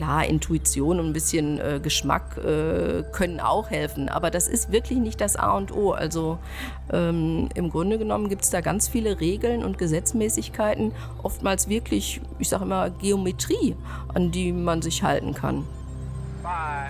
klar, Intuition und ein bisschen äh, Geschmack äh, können auch helfen, aber das ist wirklich nicht das A und O. Also ähm, im Grunde genommen gibt es da ganz viele Regeln und Gesetzmäßigkeiten, oftmals wirklich, ich sage immer, Geometrie, an die man sich halten kann. Five,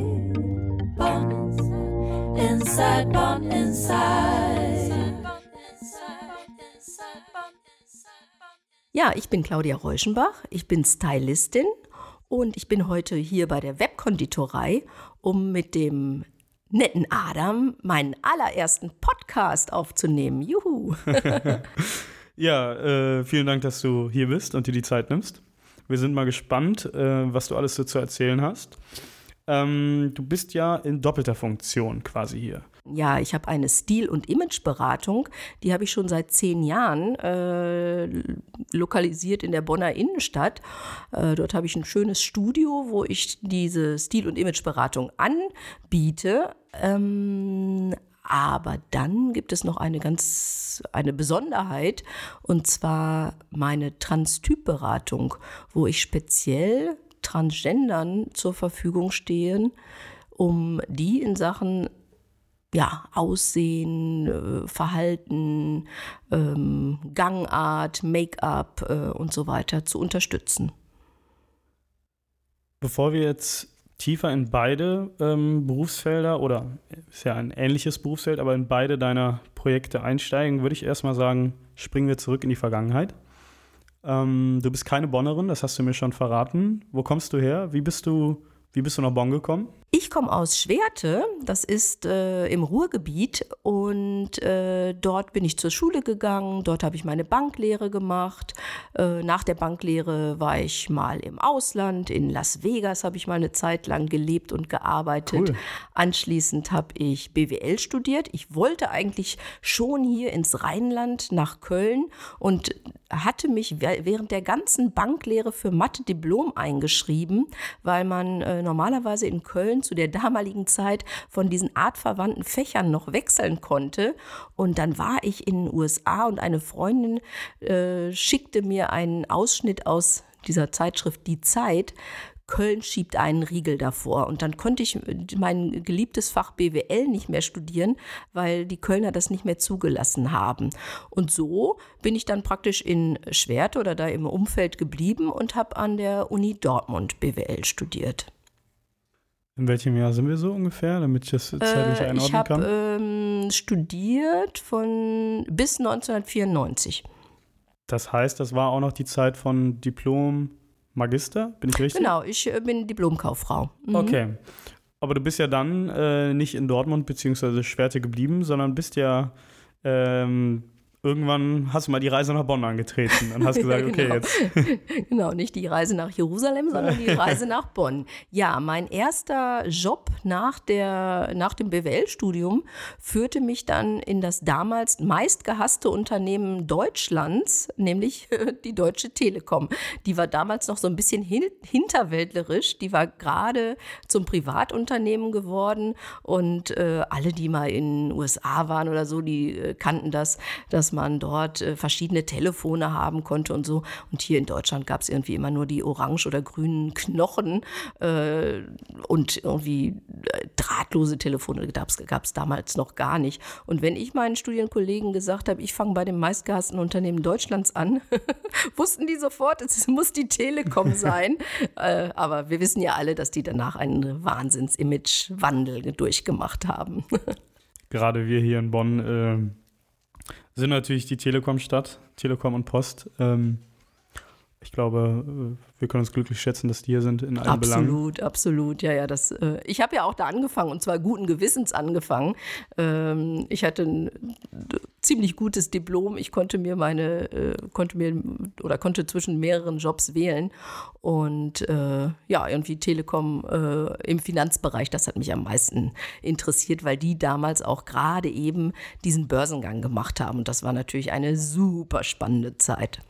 Inside, Bonn Inside. Ja, ich bin Claudia Reuschenbach, ich bin Stylistin und ich bin heute hier bei der Webkonditorei, um mit dem netten Adam meinen allerersten Podcast aufzunehmen. Juhu! ja, äh, vielen Dank, dass du hier bist und dir die Zeit nimmst. Wir sind mal gespannt, äh, was du alles so zu erzählen hast. Ähm, du bist ja in doppelter Funktion quasi hier. Ja, ich habe eine Stil- und Imageberatung, die habe ich schon seit zehn Jahren äh, lokalisiert in der Bonner Innenstadt. Äh, dort habe ich ein schönes Studio, wo ich diese Stil- und Imageberatung anbiete. Ähm, aber dann gibt es noch eine ganz eine Besonderheit und zwar meine Transtypberatung, wo ich speziell Transgendern zur Verfügung stehen, um die in Sachen ja, Aussehen, äh, Verhalten, ähm, Gangart, Make-up äh, und so weiter zu unterstützen. Bevor wir jetzt tiefer in beide ähm, Berufsfelder oder ist ja ein ähnliches Berufsfeld, aber in beide deiner Projekte einsteigen, würde ich erstmal sagen, springen wir zurück in die Vergangenheit. Ähm, du bist keine Bonnerin, das hast du mir schon verraten. Wo kommst du her? Wie bist du, wie bist du nach Bonn gekommen? Ich komme aus Schwerte, das ist äh, im Ruhrgebiet und äh, dort bin ich zur Schule gegangen, dort habe ich meine Banklehre gemacht. Äh, nach der Banklehre war ich mal im Ausland, in Las Vegas habe ich mal eine Zeit lang gelebt und gearbeitet. Cool. Anschließend habe ich BWL studiert. Ich wollte eigentlich schon hier ins Rheinland nach Köln und hatte mich während der ganzen Banklehre für Mathe-Diplom eingeschrieben, weil man äh, normalerweise in Köln zu der damaligen Zeit von diesen artverwandten Fächern noch wechseln konnte. Und dann war ich in den USA und eine Freundin äh, schickte mir einen Ausschnitt aus dieser Zeitschrift Die Zeit Köln schiebt einen Riegel davor. Und dann konnte ich mein geliebtes Fach BWL nicht mehr studieren, weil die Kölner das nicht mehr zugelassen haben. Und so bin ich dann praktisch in Schwerte oder da im Umfeld geblieben und habe an der Uni Dortmund BWL studiert. In welchem Jahr sind wir so ungefähr, damit ich das zeitlich äh, einordnen ich hab, kann? Ich ähm, habe studiert von bis 1994. Das heißt, das war auch noch die Zeit von Diplom, Magister, bin ich richtig? Genau, ich äh, bin Diplomkauffrau. Mhm. Okay. Aber du bist ja dann äh, nicht in Dortmund bzw. Schwerte geblieben, sondern bist ja ähm, irgendwann hast du mal die Reise nach Bonn angetreten und hast gesagt, okay, genau. jetzt. genau, nicht die Reise nach Jerusalem, sondern die Reise nach Bonn. Ja, mein erster Job nach, der, nach dem BWL-Studium führte mich dann in das damals meistgehasste Unternehmen Deutschlands, nämlich die Deutsche Telekom. Die war damals noch so ein bisschen hin hinterwäldlerisch. Die war gerade zum Privatunternehmen geworden und äh, alle, die mal in den USA waren oder so, die äh, kannten das, dass man dort äh, verschiedene Telefone haben konnte und so. Und hier in Deutschland gab es irgendwie immer nur die orange oder grünen Knochen äh, und irgendwie äh, drahtlose Telefone gab es damals noch gar nicht. Und wenn ich meinen Studienkollegen gesagt habe, ich fange bei dem meistgehassten Unternehmen Deutschlands an, wussten die sofort, es muss die Telekom sein. äh, aber wir wissen ja alle, dass die danach einen Wahnsinns-Image-Wandel durchgemacht haben. Gerade wir hier in Bonn äh, sind natürlich die Telekom-Stadt, Telekom und Post. Ähm, ich glaube, äh, wir können uns glücklich schätzen, dass die hier sind in allen Belangen. Absolut, absolut. Ja, ja, das, äh, ich habe ja auch da angefangen und zwar guten Gewissens angefangen. Ähm, ich hatte ein ziemlich gutes Diplom. Ich konnte mir meine, äh, konnte mir oder konnte zwischen mehreren Jobs wählen. Und äh, ja, irgendwie Telekom äh, im Finanzbereich, das hat mich am meisten interessiert, weil die damals auch gerade eben diesen Börsengang gemacht haben. Und das war natürlich eine super spannende Zeit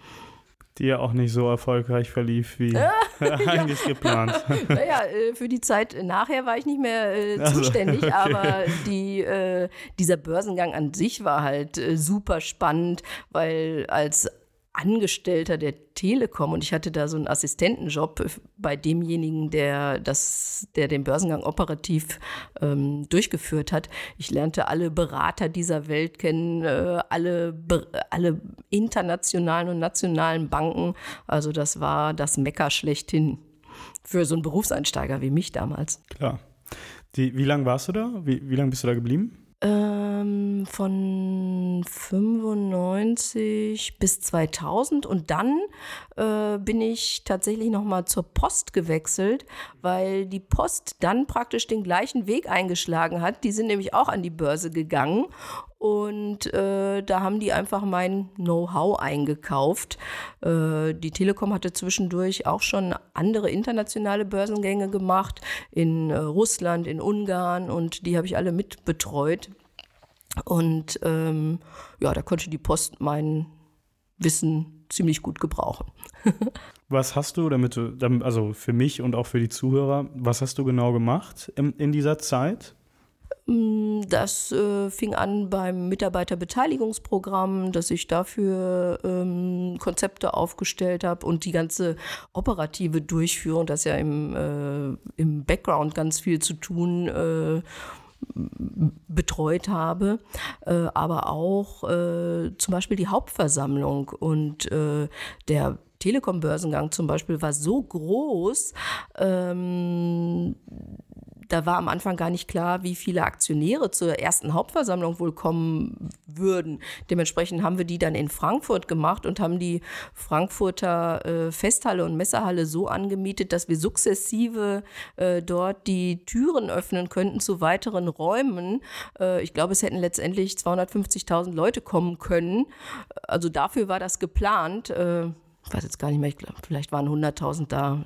die ja auch nicht so erfolgreich verlief wie eigentlich geplant. Naja, äh, für die Zeit nachher war ich nicht mehr äh, zuständig, also, okay. aber die, äh, dieser Börsengang an sich war halt äh, super spannend, weil als Angestellter der Telekom und ich hatte da so einen Assistentenjob bei demjenigen, der, das, der den Börsengang operativ ähm, durchgeführt hat. Ich lernte alle Berater dieser Welt kennen, äh, alle, alle internationalen und nationalen Banken. Also das war das Mecker schlechthin für so einen Berufseinsteiger wie mich damals. Klar. Die, wie lange warst du da? Wie, wie lange bist du da geblieben? Ähm, von 95 bis 2000 und dann äh, bin ich tatsächlich nochmal zur Post gewechselt, weil die Post dann praktisch den gleichen Weg eingeschlagen hat. Die sind nämlich auch an die Börse gegangen und äh, da haben die einfach mein Know-how eingekauft. Äh, die Telekom hatte zwischendurch auch schon andere internationale Börsengänge gemacht in äh, Russland, in Ungarn und die habe ich alle mit betreut. Und ähm, ja, da konnte die Post mein Wissen ziemlich gut gebrauchen. was hast du, damit du, also für mich und auch für die Zuhörer, was hast du genau gemacht in, in dieser Zeit? Mm, das äh, fing an beim Mitarbeiterbeteiligungsprogramm, dass ich dafür ähm, Konzepte aufgestellt habe und die ganze operative Durchführung, das ja im, äh, im Background ganz viel zu tun äh, betreut habe, äh, aber auch äh, zum Beispiel die Hauptversammlung und äh, der Telekom-Börsengang zum Beispiel war so groß, ähm, da war am Anfang gar nicht klar, wie viele Aktionäre zur ersten Hauptversammlung wohl kommen würden. Dementsprechend haben wir die dann in Frankfurt gemacht und haben die Frankfurter äh, Festhalle und Messehalle so angemietet, dass wir sukzessive äh, dort die Türen öffnen könnten zu weiteren Räumen. Äh, ich glaube, es hätten letztendlich 250.000 Leute kommen können. Also dafür war das geplant. Ich weiß jetzt gar nicht mehr, ich glaube, vielleicht waren 100.000 da.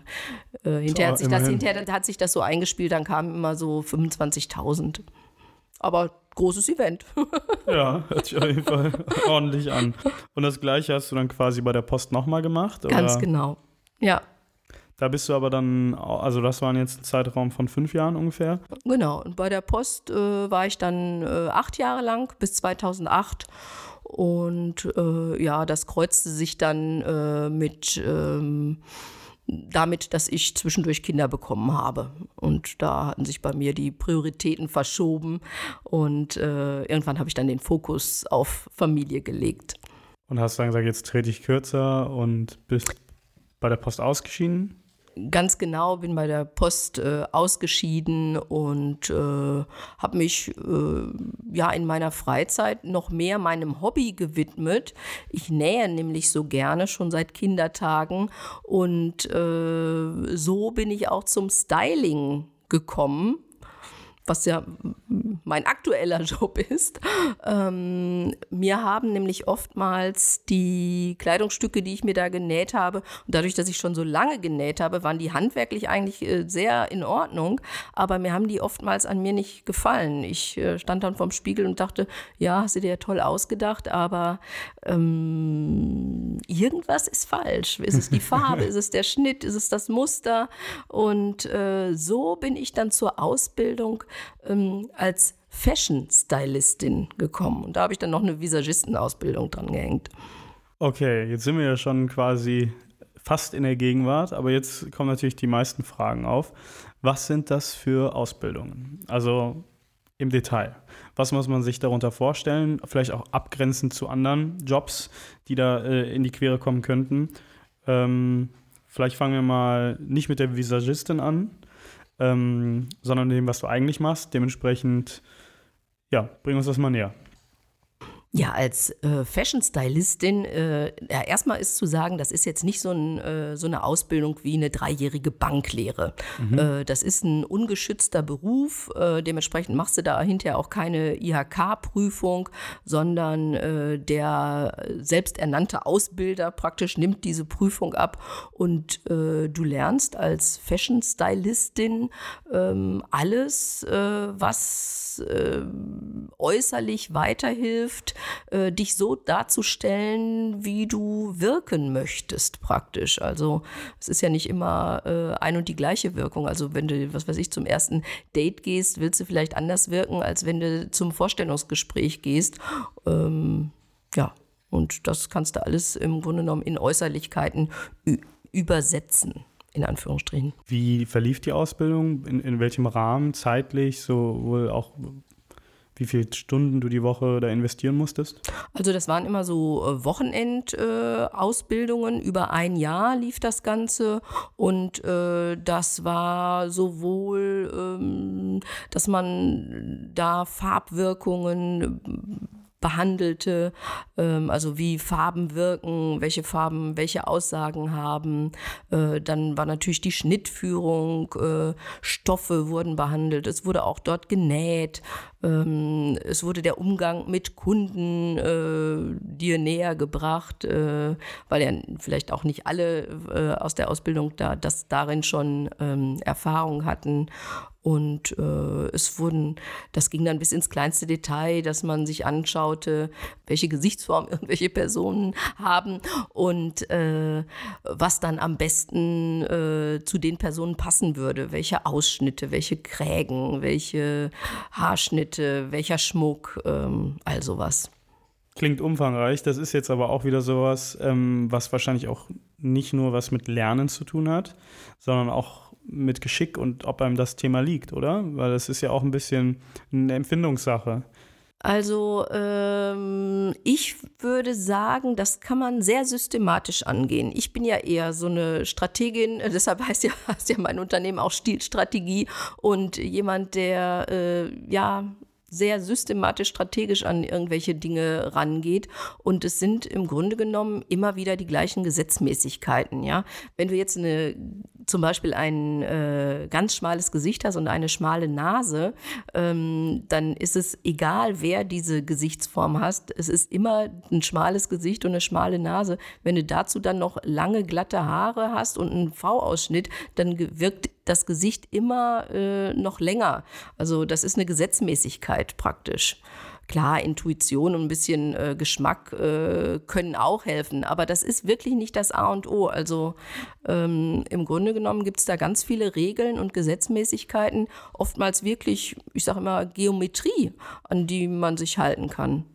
Äh, hinterher, hat sich das, hinterher hat sich das so eingespielt, dann kamen immer so 25.000. Aber großes Event. ja, hört sich auf jeden Fall ordentlich an. Und das Gleiche hast du dann quasi bei der Post nochmal gemacht? Oder? Ganz genau, ja. Da bist du aber dann, also das waren jetzt ein Zeitraum von fünf Jahren ungefähr? Genau, und bei der Post äh, war ich dann äh, acht Jahre lang, bis 2008. Und äh, ja, das kreuzte sich dann äh, mit ähm, damit, dass ich zwischendurch Kinder bekommen habe. Und da hatten sich bei mir die Prioritäten verschoben und äh, irgendwann habe ich dann den Fokus auf Familie gelegt. Und hast dann gesagt, jetzt trete ich kürzer und bist bei der Post ausgeschieden? Ganz genau, bin bei der Post äh, ausgeschieden und äh, habe mich äh, ja in meiner Freizeit noch mehr meinem Hobby gewidmet. Ich nähe nämlich so gerne schon seit Kindertagen und äh, so bin ich auch zum Styling gekommen was ja mein aktueller Job ist. Ähm, mir haben nämlich oftmals die Kleidungsstücke, die ich mir da genäht habe, und dadurch, dass ich schon so lange genäht habe, waren die handwerklich eigentlich äh, sehr in Ordnung, aber mir haben die oftmals an mir nicht gefallen. Ich äh, stand dann vorm Spiegel und dachte, ja, hast du dir ja toll ausgedacht, aber ähm, irgendwas ist falsch. Ist es die Farbe, ist es der Schnitt, ist es das Muster? Und äh, so bin ich dann zur Ausbildung ähm, als Fashion-Stylistin gekommen. Und da habe ich dann noch eine Visagistenausbildung dran gehängt. Okay, jetzt sind wir ja schon quasi fast in der Gegenwart, aber jetzt kommen natürlich die meisten Fragen auf. Was sind das für Ausbildungen? Also im Detail. Was muss man sich darunter vorstellen? Vielleicht auch abgrenzend zu anderen Jobs, die da äh, in die Quere kommen könnten. Ähm, vielleicht fangen wir mal nicht mit der Visagistin an, ähm, sondern dem, was du eigentlich machst. Dementsprechend, ja, bring uns das mal näher. Ja, als äh, Fashion-Stylistin, äh, ja, erstmal ist zu sagen, das ist jetzt nicht so, ein, äh, so eine Ausbildung wie eine dreijährige Banklehre. Mhm. Äh, das ist ein ungeschützter Beruf, äh, dementsprechend machst du da hinterher auch keine IHK-Prüfung, sondern äh, der selbsternannte Ausbilder praktisch nimmt diese Prüfung ab und du lernst als Fashion-Stylistin ähm, alles, was äußerlich weiterhilft, äh, dich so darzustellen, wie du wirken möchtest, praktisch. Also es ist ja nicht immer äh, ein und die gleiche Wirkung. Also wenn du, was weiß ich, zum ersten Date gehst, willst du vielleicht anders wirken, als wenn du zum Vorstellungsgespräch gehst. Ähm, ja, und das kannst du alles im Grunde genommen in Äußerlichkeiten übersetzen in Anführungsstrichen. Wie verlief die Ausbildung? In, in welchem Rahmen, zeitlich, sowohl auch wie viele Stunden du die Woche da investieren musstest? Also das waren immer so äh, Wochenendausbildungen. Äh, Über ein Jahr lief das Ganze und äh, das war sowohl, ähm, dass man da Farbwirkungen behandelte, ähm, also wie Farben wirken, welche Farben welche Aussagen haben. Äh, dann war natürlich die Schnittführung, äh, Stoffe wurden behandelt, es wurde auch dort genäht, ähm, es wurde der Umgang mit Kunden äh, dir näher gebracht, äh, weil ja vielleicht auch nicht alle äh, aus der Ausbildung da das darin schon ähm, Erfahrung hatten. Und äh, es wurden, das ging dann bis ins kleinste Detail, dass man sich anschaute, welche Gesichtsform irgendwelche Personen haben und äh, was dann am besten äh, zu den Personen passen würde. Welche Ausschnitte, welche Krägen, welche Haarschnitte, welcher Schmuck, ähm, all sowas. Klingt umfangreich. Das ist jetzt aber auch wieder sowas, ähm, was wahrscheinlich auch nicht nur was mit Lernen zu tun hat, sondern auch mit Geschick und ob einem das Thema liegt, oder? Weil es ist ja auch ein bisschen eine Empfindungssache. Also ähm, ich würde sagen, das kann man sehr systematisch angehen. Ich bin ja eher so eine Strategin, deshalb heißt ja, heißt ja mein Unternehmen auch Stilstrategie und jemand, der äh, ja sehr systematisch, strategisch an irgendwelche Dinge rangeht. Und es sind im Grunde genommen immer wieder die gleichen Gesetzmäßigkeiten. Ja, wenn du jetzt eine zum Beispiel ein äh, ganz schmales Gesicht hast und eine schmale Nase, ähm, dann ist es egal, wer diese Gesichtsform hast. Es ist immer ein schmales Gesicht und eine schmale Nase. Wenn du dazu dann noch lange glatte Haare hast und einen V-Ausschnitt, dann wirkt das Gesicht immer äh, noch länger. Also das ist eine Gesetzmäßigkeit praktisch. Klar, Intuition und ein bisschen äh, Geschmack äh, können auch helfen, aber das ist wirklich nicht das A und O. Also ähm, im Grunde genommen gibt es da ganz viele Regeln und Gesetzmäßigkeiten, oftmals wirklich, ich sage immer, Geometrie, an die man sich halten kann.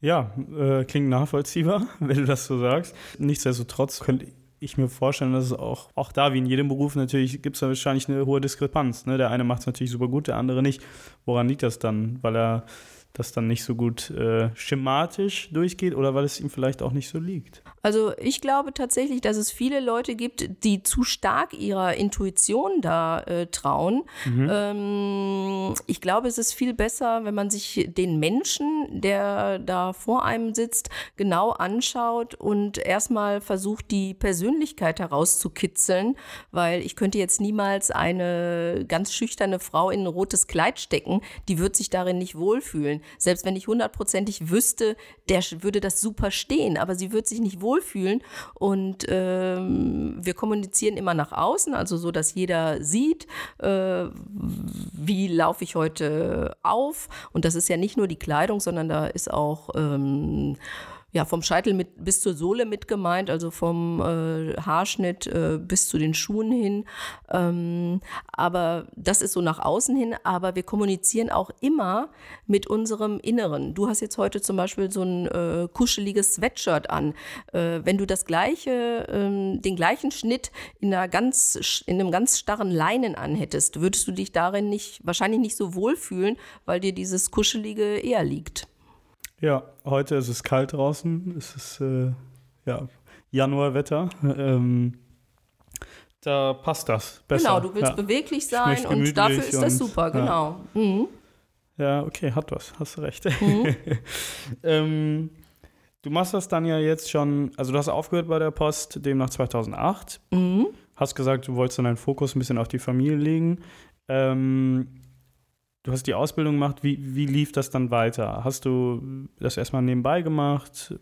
Ja, äh, klingt nachvollziehbar, wenn du das so sagst. Nichtsdestotrotz könnte ich mir vorstellen, dass es auch, auch da, wie in jedem Beruf, natürlich gibt es da wahrscheinlich eine hohe Diskrepanz. Ne? Der eine macht es natürlich super gut, der andere nicht. Woran liegt das dann? Weil er das dann nicht so gut äh, schematisch durchgeht oder weil es ihm vielleicht auch nicht so liegt? Also ich glaube tatsächlich, dass es viele Leute gibt, die zu stark ihrer Intuition da äh, trauen. Mhm. Ähm, ich glaube, es ist viel besser, wenn man sich den Menschen, der da vor einem sitzt, genau anschaut und erstmal versucht, die Persönlichkeit herauszukitzeln, weil ich könnte jetzt niemals eine ganz schüchterne Frau in ein rotes Kleid stecken, die wird sich darin nicht wohlfühlen. Selbst wenn ich hundertprozentig wüsste, der würde das super stehen, aber sie wird sich nicht wohlfühlen. Und ähm, wir kommunizieren immer nach außen, also so, dass jeder sieht, äh, wie laufe ich heute auf. Und das ist ja nicht nur die Kleidung, sondern da ist auch ähm, ja, vom Scheitel mit, bis zur Sohle mit gemeint, also vom äh, Haarschnitt äh, bis zu den Schuhen hin. Ähm, aber das ist so nach außen hin, aber wir kommunizieren auch immer mit unserem Inneren. Du hast jetzt heute zum Beispiel so ein äh, kuscheliges Sweatshirt an. Äh, wenn du das gleiche, ähm, den gleichen Schnitt in, einer ganz, in einem ganz starren Leinen anhättest, würdest du dich darin nicht, wahrscheinlich nicht so wohlfühlen, weil dir dieses Kuschelige eher liegt. Ja, heute ist es kalt draußen. Es ist äh, ja, Januarwetter. Ähm, da passt das besser. Genau, du willst ja. beweglich sein und dafür ist das super, genau. Ja. Mhm. Ja, okay, hat was, hast du recht. Mhm. ähm, du machst das dann ja jetzt schon, also du hast aufgehört bei der Post demnach 2008. Mhm. Hast gesagt, du wolltest dann deinen Fokus ein bisschen auf die Familie legen. Ähm, du hast die Ausbildung gemacht. Wie, wie lief das dann weiter? Hast du das erstmal nebenbei gemacht?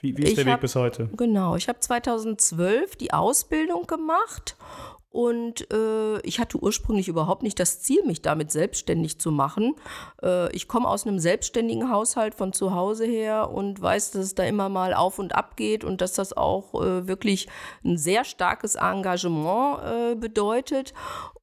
Wie, wie ist ich der Weg hab, bis heute? Genau, ich habe 2012 die Ausbildung gemacht und äh, ich hatte ursprünglich überhaupt nicht das Ziel, mich damit selbstständig zu machen. Äh, ich komme aus einem selbstständigen Haushalt von zu Hause her und weiß, dass es da immer mal auf und ab geht und dass das auch äh, wirklich ein sehr starkes Engagement äh, bedeutet.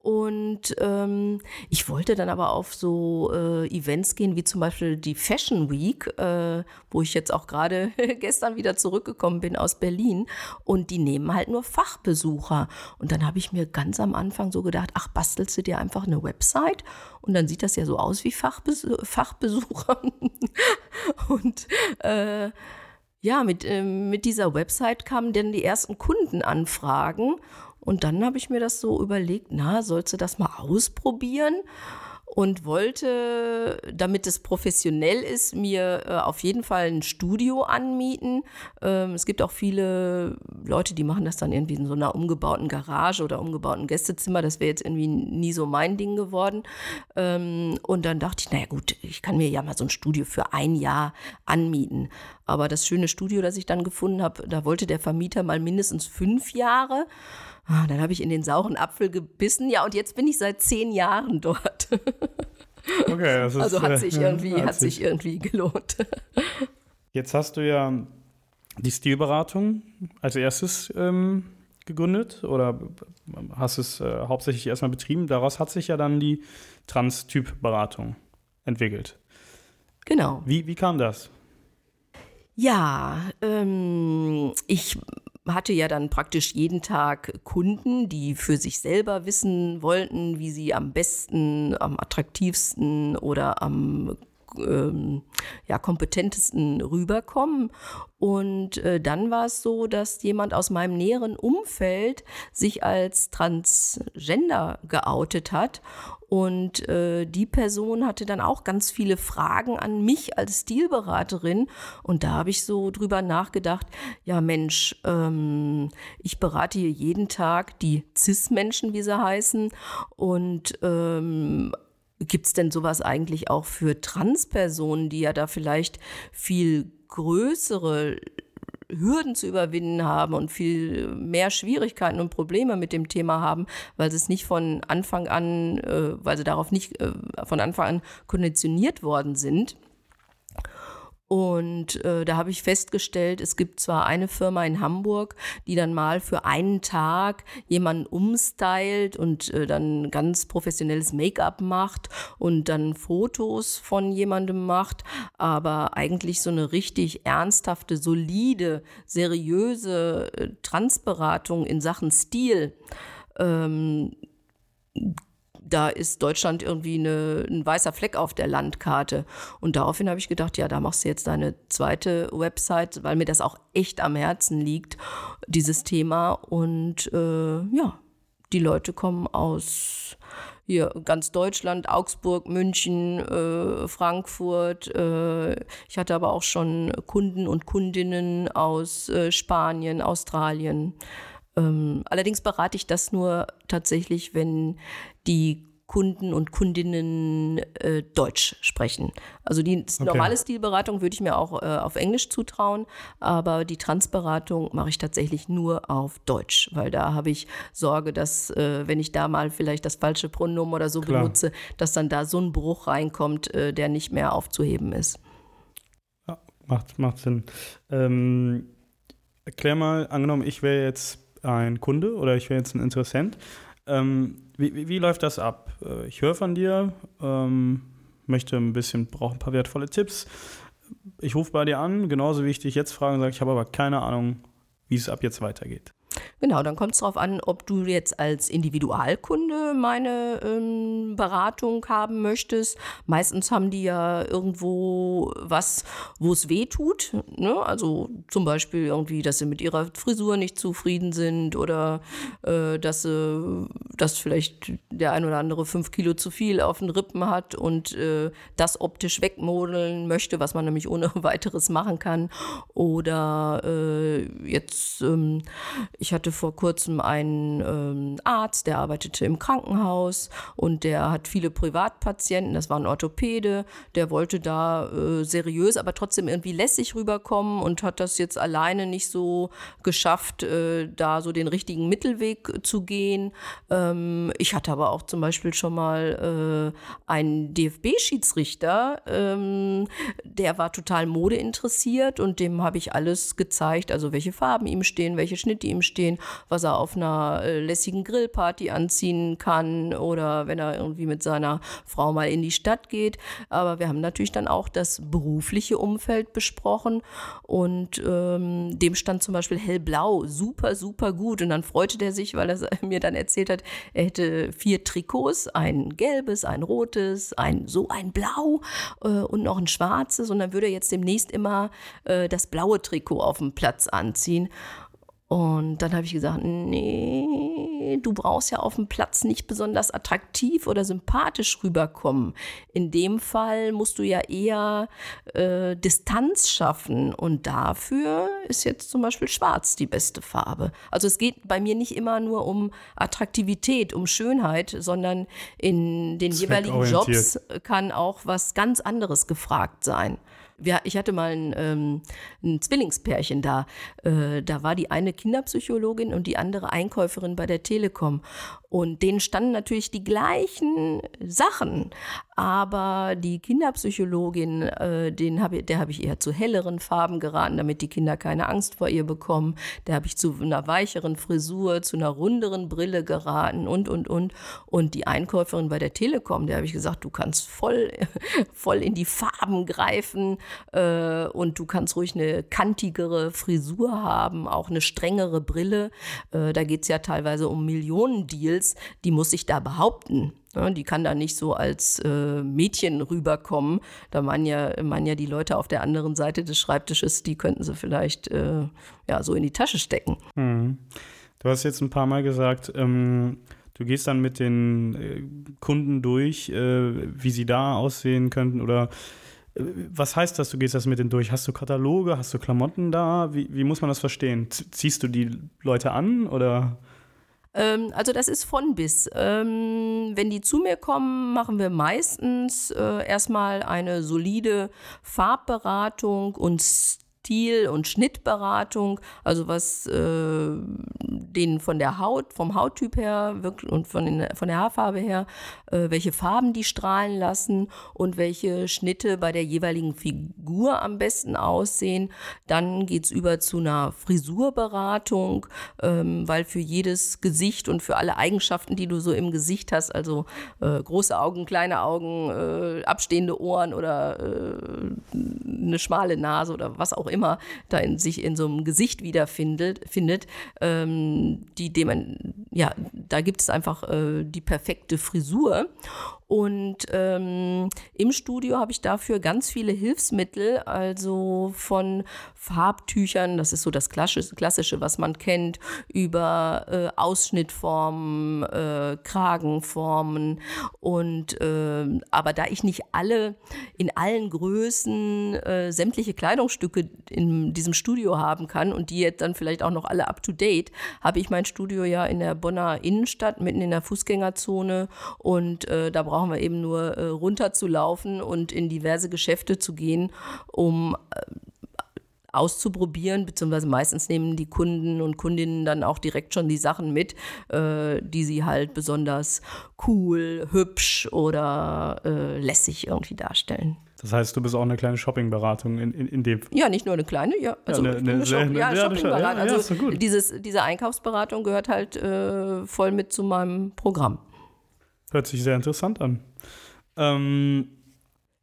Und ähm, ich wollte dann aber auf so äh, Events gehen, wie zum Beispiel die Fashion Week, äh, wo ich jetzt auch gerade gestern wieder zurückgekommen bin aus Berlin. Und die nehmen halt nur Fachbesucher. Und dann habe ich mir ganz am Anfang so gedacht, ach, bastelst du dir einfach eine Website? Und dann sieht das ja so aus wie Fachbes Fachbesucher. und äh, ja, mit, äh, mit dieser Website kamen dann die ersten Kundenanfragen. Und dann habe ich mir das so überlegt, na, sollst du das mal ausprobieren? und wollte, damit es professionell ist, mir äh, auf jeden Fall ein Studio anmieten. Ähm, es gibt auch viele Leute, die machen das dann irgendwie in so einer umgebauten Garage oder umgebauten Gästezimmer. Das wäre jetzt irgendwie nie so mein Ding geworden. Ähm, und dann dachte ich, naja gut, ich kann mir ja mal so ein Studio für ein Jahr anmieten. Aber das schöne Studio, das ich dann gefunden habe, da wollte der Vermieter mal mindestens fünf Jahre. Ah, dann habe ich in den sauren Apfel gebissen. Ja, und jetzt bin ich seit zehn Jahren dort. Okay, das ist, also hat sich irgendwie, äh, hat sich irgendwie gelohnt. Jetzt hast du ja die Stilberatung als erstes ähm, gegründet oder hast es äh, hauptsächlich erstmal betrieben. Daraus hat sich ja dann die Trans-Typ-Beratung entwickelt. Genau. Wie, wie kam das? Ja, ähm, ich hatte ja dann praktisch jeden Tag Kunden, die für sich selber wissen wollten, wie sie am besten, am attraktivsten oder am ähm, ja, kompetentesten rüberkommen. Und äh, dann war es so, dass jemand aus meinem näheren Umfeld sich als Transgender geoutet hat. Und äh, die Person hatte dann auch ganz viele Fragen an mich als Stilberaterin. Und da habe ich so drüber nachgedacht, ja Mensch, ähm, ich berate hier jeden Tag die CIS-Menschen, wie sie heißen. Und ähm, Gibt es denn sowas eigentlich auch für Transpersonen, die ja da vielleicht viel größere Hürden zu überwinden haben und viel mehr Schwierigkeiten und Probleme mit dem Thema haben, weil sie es nicht von Anfang an, äh, weil sie darauf nicht äh, von Anfang an konditioniert worden sind. Und äh, da habe ich festgestellt, es gibt zwar eine Firma in Hamburg, die dann mal für einen Tag jemanden umstylt und äh, dann ganz professionelles Make-up macht und dann Fotos von jemandem macht, aber eigentlich so eine richtig ernsthafte, solide, seriöse äh, Transberatung in Sachen Stil ähm, da ist Deutschland irgendwie eine, ein weißer Fleck auf der Landkarte. Und daraufhin habe ich gedacht, ja, da machst du jetzt deine zweite Website, weil mir das auch echt am Herzen liegt, dieses Thema. Und äh, ja, die Leute kommen aus hier ganz Deutschland, Augsburg, München, äh, Frankfurt. Äh, ich hatte aber auch schon Kunden und Kundinnen aus äh, Spanien, Australien. Ähm, allerdings berate ich das nur tatsächlich, wenn die Kunden und Kundinnen äh, Deutsch sprechen. Also die okay. normale Stilberatung würde ich mir auch äh, auf Englisch zutrauen, aber die Transberatung mache ich tatsächlich nur auf Deutsch, weil da habe ich Sorge, dass äh, wenn ich da mal vielleicht das falsche Pronomen oder so Klar. benutze, dass dann da so ein Bruch reinkommt, äh, der nicht mehr aufzuheben ist. Ja, macht, macht Sinn. Ähm, erklär mal, angenommen, ich wäre jetzt ein Kunde oder ich wäre jetzt ein Interessent. Ähm, wie, wie, läuft das ab? Äh, ich höre von dir, ähm, möchte ein bisschen, brauche ein paar wertvolle Tipps. Ich rufe bei dir an, genauso wie ich dich jetzt frage und sage, ich habe aber keine Ahnung, wie es ab jetzt weitergeht. Genau, dann kommt es darauf an, ob du jetzt als Individualkunde meine ähm, Beratung haben möchtest. Meistens haben die ja irgendwo was, wo es weh tut. Ne? Also zum Beispiel irgendwie, dass sie mit ihrer Frisur nicht zufrieden sind oder äh, dass, sie, dass vielleicht der ein oder andere fünf Kilo zu viel auf den Rippen hat und äh, das optisch wegmodeln möchte, was man nämlich ohne weiteres machen kann. Oder äh, jetzt, ähm, ich hatte vor kurzem einen ähm, Arzt, der arbeitete im Krankenhaus und der hat viele Privatpatienten, das war ein Orthopäde, der wollte da äh, seriös, aber trotzdem irgendwie lässig rüberkommen und hat das jetzt alleine nicht so geschafft, äh, da so den richtigen Mittelweg zu gehen. Ähm, ich hatte aber auch zum Beispiel schon mal äh, einen DFB-Schiedsrichter, ähm, der war total modeinteressiert und dem habe ich alles gezeigt, also welche Farben ihm stehen, welche Schnitte ihm stehen, was er auf einer äh, lässigen Grillparty anziehen kann oder wenn er irgendwie mit seiner Frau mal in die Stadt geht. Aber wir haben natürlich dann auch das berufliche Umfeld besprochen und ähm, dem stand zum Beispiel hellblau super, super gut. Und dann freute der sich, weil er mir dann erzählt hat, er hätte vier Trikots, ein gelbes, ein rotes, ein so ein blau äh, und noch ein schwarzes. Und dann würde er jetzt demnächst immer äh, das blaue Trikot auf dem Platz anziehen. Und dann habe ich gesagt, nee, du brauchst ja auf dem Platz nicht besonders attraktiv oder sympathisch rüberkommen. In dem Fall musst du ja eher äh, Distanz schaffen. Und dafür ist jetzt zum Beispiel Schwarz die beste Farbe. Also es geht bei mir nicht immer nur um Attraktivität, um Schönheit, sondern in den jeweiligen Jobs kann auch was ganz anderes gefragt sein. Wir, ich hatte mal ein, ähm, ein Zwillingspärchen da. Äh, da war die eine Kinderpsychologin und die andere Einkäuferin bei der Telekom. Und denen standen natürlich die gleichen Sachen. Aber die Kinderpsychologin, äh, den hab ich, der habe ich eher zu helleren Farben geraten, damit die Kinder keine Angst vor ihr bekommen. Der habe ich zu einer weicheren Frisur, zu einer runderen Brille geraten und, und, und. Und die Einkäuferin bei der Telekom, der habe ich gesagt, du kannst voll, voll in die Farben greifen äh, und du kannst ruhig eine kantigere Frisur haben, auch eine strengere Brille. Äh, da geht es ja teilweise um Millionendeals, die muss ich da behaupten. Ja, die kann da nicht so als äh, Mädchen rüberkommen. Da meinen ja, meinen ja die Leute auf der anderen Seite des Schreibtisches, die könnten sie vielleicht äh, ja, so in die Tasche stecken. Mhm. Du hast jetzt ein paar Mal gesagt, ähm, du gehst dann mit den äh, Kunden durch, äh, wie sie da aussehen könnten oder äh, was heißt das, du gehst das mit denen durch? Hast du Kataloge, hast du Klamotten da? Wie, wie muss man das verstehen? Ziehst du die Leute an oder? Ähm, also das ist von bis. Ähm, wenn die zu mir kommen, machen wir meistens äh, erstmal eine solide Farbberatung und Stil- und Schnittberatung, also was äh, denen von der Haut, vom Hauttyp her und von, den, von der Haarfarbe her, äh, welche Farben die strahlen lassen und welche Schnitte bei der jeweiligen Figur am besten aussehen. Dann geht es über zu einer Frisurberatung, ähm, weil für jedes Gesicht und für alle Eigenschaften, die du so im Gesicht hast, also äh, große Augen, kleine Augen, äh, abstehende Ohren oder äh, eine schmale Nase oder was auch immer, immer da in, sich in so einem Gesicht wiederfindet, findet, ähm, die dem, ja, da gibt es einfach äh, die perfekte Frisur. Und ähm, im Studio habe ich dafür ganz viele Hilfsmittel, also von Farbtüchern, das ist so das Klassische, was man kennt, über äh, Ausschnittformen, äh, Kragenformen. Und äh, aber da ich nicht alle in allen Größen äh, sämtliche Kleidungsstücke in diesem Studio haben kann und die jetzt dann vielleicht auch noch alle up to date, habe ich mein Studio ja in der Bonner Innenstadt, mitten in der Fußgängerzone und äh, da brauchen wir eben nur äh, runterzulaufen und in diverse Geschäfte zu gehen, um äh, auszuprobieren, beziehungsweise meistens nehmen die Kunden und Kundinnen dann auch direkt schon die Sachen mit, äh, die sie halt besonders cool, hübsch oder äh, lässig irgendwie darstellen. Das heißt, du bist auch eine kleine Shoppingberatung in, in, in dem. Ja, nicht nur eine kleine, ja. Also ja, eine, eine, eine, Shop ja, Shoppingberatung. Ja, also dieses, diese Einkaufsberatung gehört halt äh, voll mit zu meinem Programm. Hört sich sehr interessant an. Ähm,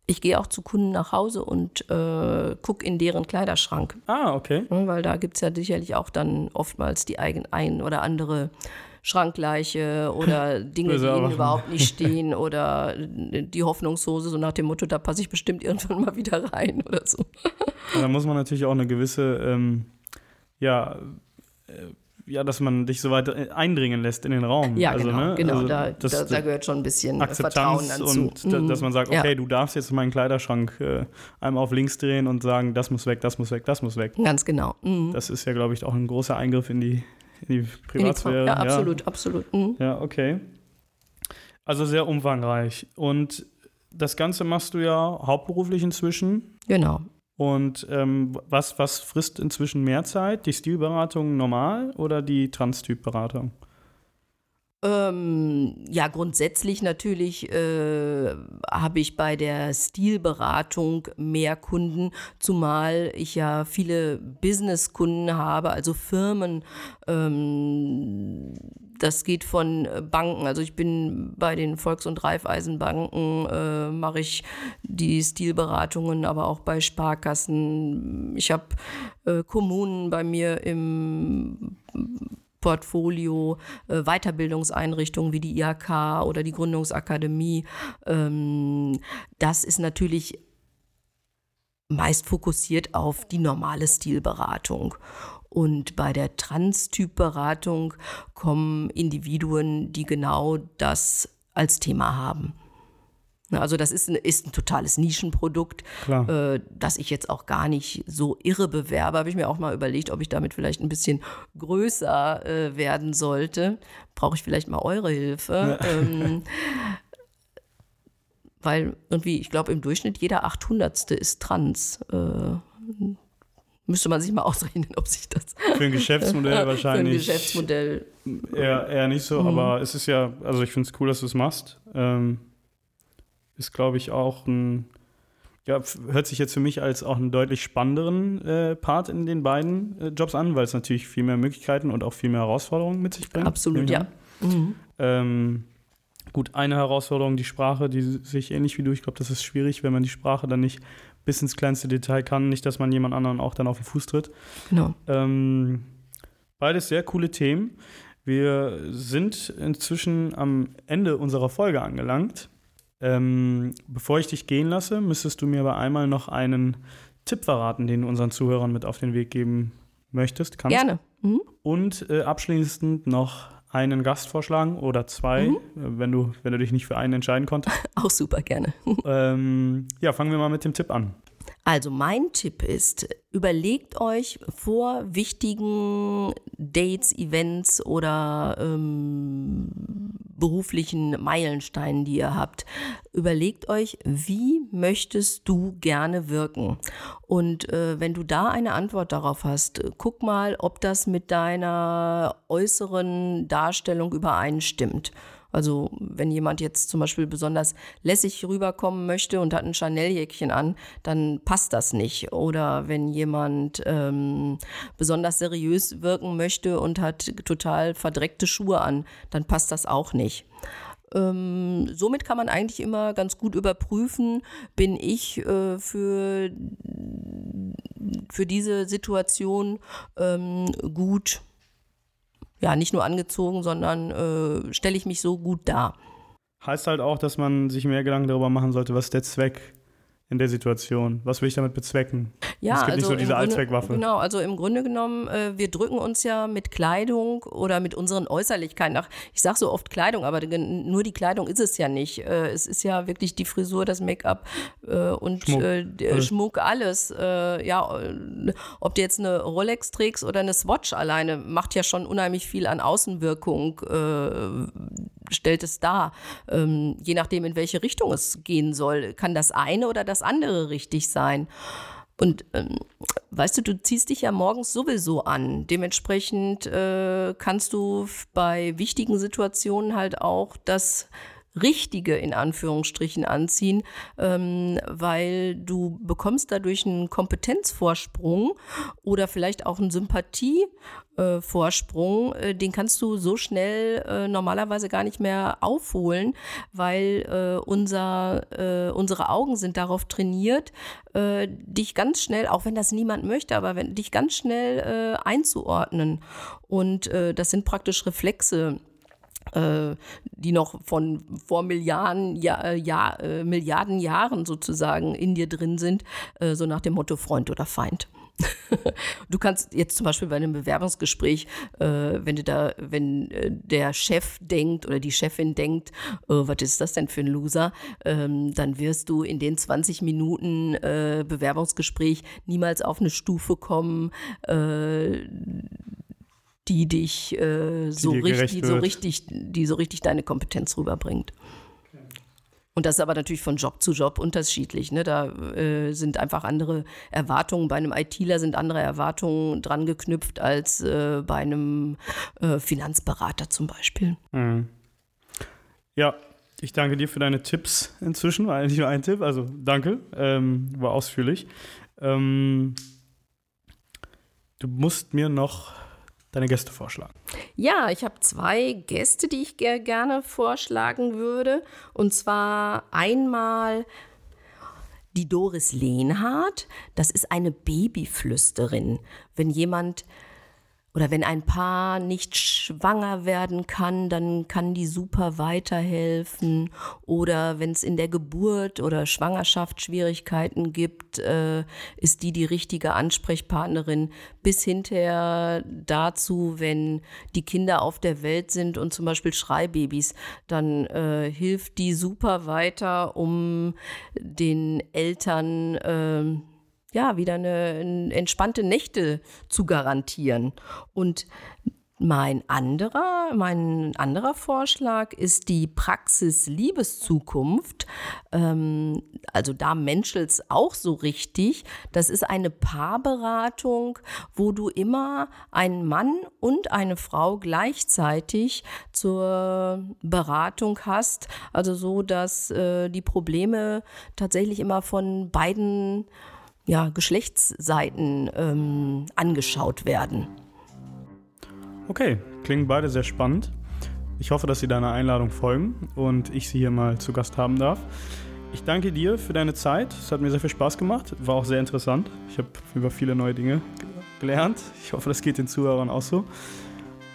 Ich gehe auch zu Kunden nach Hause und äh, gucke in deren Kleiderschrank. Ah, okay. Ne, Weil da gibt es ja sicherlich auch dann oftmals die eigen, ein oder andere Schrankleiche oder Dinge, die ihnen überhaupt nicht stehen oder die Hoffnungshose, so nach dem Motto, da passe ich bestimmt irgendwann mal wieder rein oder so. Da muss man natürlich auch eine gewisse, ähm, ja, äh, ja, dass man dich so weit äh, eindringen lässt in den Raum. Ja, also, genau, ne? genau. also da, das- da, da gehört schon ein bisschen Vertrauen Akzeptanz dazu. und Mhm. dass man sagt, Ja. okay, du darfst jetzt meinen Kleiderschrank äh, einmal auf links drehen und sagen, das muss weg, das muss weg, das muss weg. Ganz genau. Mhm. Das ist ja, glaube ich, auch ein großer Eingriff in die, in die In die Privatsphäre. ja, absolut, absolut. Mhm. Ja, okay. Also sehr umfangreich. Und das Ganze machst du ja hauptberuflich inzwischen. Genau. Und ähm, was, was frisst inzwischen mehr Zeit? Die Stilberatung normal oder die Transtypberatung? Ähm, ja, grundsätzlich natürlich äh, habe ich bei der Stilberatung mehr Kunden, zumal ich ja viele Businesskunden habe, also Firmen. Ähm, das geht von Banken, also ich bin bei den Volks- und Raiffeisenbanken, äh, mache ich die Stilberatungen, aber auch bei Sparkassen. Ich habe äh, Kommunen bei mir im Portfolio, äh, Weiterbildungseinrichtungen wie die IHK oder die Gründungsakademie. Ähm, das ist natürlich meist fokussiert auf die normale Stilberatung. Und bei der Transtypberatung kommen Individuen, die genau das als Thema haben. Na, Also das ist ein, ist ein totales Nischenprodukt, Klar. äh, das ich jetzt auch gar nicht so irre bewerbe. Habe ich mir auch mal überlegt, ob ich damit vielleicht ein bisschen größer äh, werden sollte. Brauche ich vielleicht mal eure Hilfe. Ähm, weil irgendwie, ich glaube, im Durchschnitt jeder 800. ist trans. Äh, müsste man sich mal ausrechnen, ob sich das Für ein Geschäftsmodell für ein wahrscheinlich Geschäftsmodell eher, eher nicht so, aber es ist ja, also ich finde es cool, dass du es machst. Ähm, ist, glaube ich, auch ein, ja, hört sich jetzt für mich als auch einen deutlich spannenderen äh, Part in den beiden äh, Jobs an, weil es natürlich viel mehr Möglichkeiten und auch viel mehr Herausforderungen mit sich bringt. absolut, ja. Mhm. Ähm, gut, eine Herausforderung, die Sprache, die sehe ich ähnlich wie du. Ich glaube, das ist schwierig, wenn man die Sprache dann nicht bis ins kleinste Detail kann. Nicht, dass man jemand anderen auch dann auf den Fuß tritt. Genau. Ähm, beides sehr coole Themen. Wir sind inzwischen am Ende unserer Folge angelangt. Ähm, bevor ich dich gehen lasse, müsstest du mir aber einmal noch einen Tipp verraten, den du unseren Zuhörern mit auf den Weg geben möchtest. Kannst. Gerne. Mhm. Und äh, abschließend noch einen Gast vorschlagen oder zwei, Mhm. äh, wenn, du, wenn du dich nicht für einen entscheiden konntest. Auch super gerne. ähm, ja, fangen wir mal mit dem Tipp an. Also mein Tipp ist, überlegt euch vor wichtigen Dates, Events oder ähm, beruflichen Meilensteinen, die ihr habt, überlegt euch, wie möchtest du gerne wirken? Und äh, wenn du da eine Antwort darauf hast, guck mal, ob das mit deiner äußeren Darstellung übereinstimmt. Also wenn jemand jetzt zum Beispiel besonders lässig rüberkommen möchte und hat ein Chanel-Jäckchen an, dann passt das nicht. Oder wenn jemand ähm, besonders seriös wirken möchte und hat total verdreckte Schuhe an, dann passt das auch nicht. Ähm, somit kann man eigentlich immer ganz gut überprüfen, bin ich äh, für, für diese Situation ähm, gut ja, nicht nur angezogen, sondern äh, stelle ich mich so gut dar. Heißt halt auch, dass man sich mehr Gedanken darüber machen sollte, was der Zweck in der Situation? Was will ich damit bezwecken? Ja, es gibt nicht also so im diese Grunde- Allzweckwaffe. Genau, also im Grunde genommen, äh, wir drücken uns ja mit Kleidung oder mit unseren Äußerlichkeiten. Ach, ich sage so oft Kleidung, aber nur die Kleidung ist es ja nicht. Äh, es ist ja wirklich die Frisur, das Make-up äh, und Schmuck, äh, d- alles. Schmuck, alles. Äh, ja, äh, ob du jetzt eine Rolex trägst oder eine Swatch alleine, macht ja schon unheimlich viel an Außenwirkung, äh, stellt es dar. Ähm, je nachdem, in welche Richtung es gehen soll, kann das eine oder das andere richtig sein. Und ähm, weißt du, du ziehst dich ja morgens sowieso an. Dementsprechend äh, kannst du bei wichtigen Situationen halt auch das richtige in Anführungsstrichen anziehen, ähm, weil du bekommst dadurch einen Kompetenzvorsprung oder vielleicht auch einen Sympathievorsprung, äh, den kannst du so schnell äh, normalerweise gar nicht mehr aufholen, weil äh, unser, äh, unsere Augen sind darauf trainiert, äh, dich ganz schnell, auch wenn das niemand möchte, aber wenn, dich ganz schnell äh, einzuordnen. Und das sind praktisch Reflexe äh, die noch von vor Milliarden, ja, äh, ja, äh, Milliarden Jahren sozusagen in dir drin sind, äh, so nach dem Motto Freund oder Feind. du kannst jetzt zum Beispiel bei einem Bewerbungsgespräch, äh, wenn du da, wenn äh, der Chef denkt oder die Chefin denkt, was ist das denn für ein Loser, ähm, dann wirst du in den 20 Minuten äh, Bewerbungsgespräch niemals auf eine Stufe kommen, die dich äh, so, richtig, so richtig, die so richtig deine Kompetenz rüberbringt. Und das ist aber natürlich von Job zu Job unterschiedlich. Ne? Da äh, sind einfach andere Erwartungen. Bei einem ITler sind andere Erwartungen dran geknüpft als äh, bei einem äh, Finanzberater zum Beispiel. Mhm. Ja, ich danke dir für deine Tipps inzwischen. War eigentlich nur ein Tipp, also danke, ähm, war ausführlich. Ähm, du musst mir noch deine Gäste vorschlagen. Ja, ich habe zwei Gäste, die ich gerne vorschlagen würde. Und zwar einmal die Doris Lehnhardt. Das ist eine Babyflüsterin. Wenn jemand oder wenn ein Paar nicht schwanger werden kann, dann kann die super weiterhelfen. Oder wenn es in der Geburt oder Schwangerschaft Schwierigkeiten gibt, äh, ist die die richtige Ansprechpartnerin. Bis hinterher dazu, wenn die Kinder auf der Welt sind und zum Beispiel Schreibabys, dann äh, hilft die super weiter, um den Eltern äh, ja, wieder eine, entspannte Nächte zu garantieren. Und mein anderer, mein anderer Vorschlag ist die Praxis Liebeszukunft. Ähm, also da menschelt's auch so richtig. Das ist eine Paarberatung, wo du immer einen Mann und eine Frau gleichzeitig zur Beratung hast. Also so, dass äh, die Probleme tatsächlich immer von beiden ja, Geschlechtsseiten ähm, angeschaut werden. Okay, klingen beide sehr spannend. Ich hoffe, dass Sie deiner Einladung folgen und ich Sie hier mal zu Gast haben darf. Ich danke dir für deine Zeit. Es hat mir sehr viel Spaß gemacht. War auch sehr interessant. Ich habe über viele neue Dinge gelernt. Ich hoffe, das geht den Zuhörern auch so.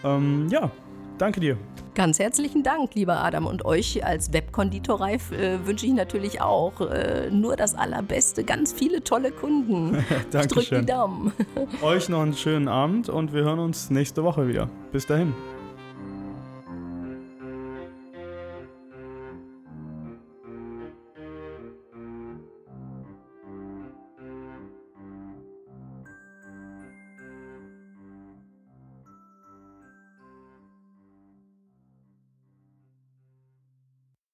Ähm, ja, danke dir. Ganz herzlichen Dank, lieber Adam. Und euch als Webkonditorei äh, wünsche ich natürlich auch äh, nur das Allerbeste. Ganz viele tolle Kunden. Dankeschön. Ich drücke die Daumen. euch noch einen schönen Abend und wir hören uns nächste Woche wieder. Bis dahin.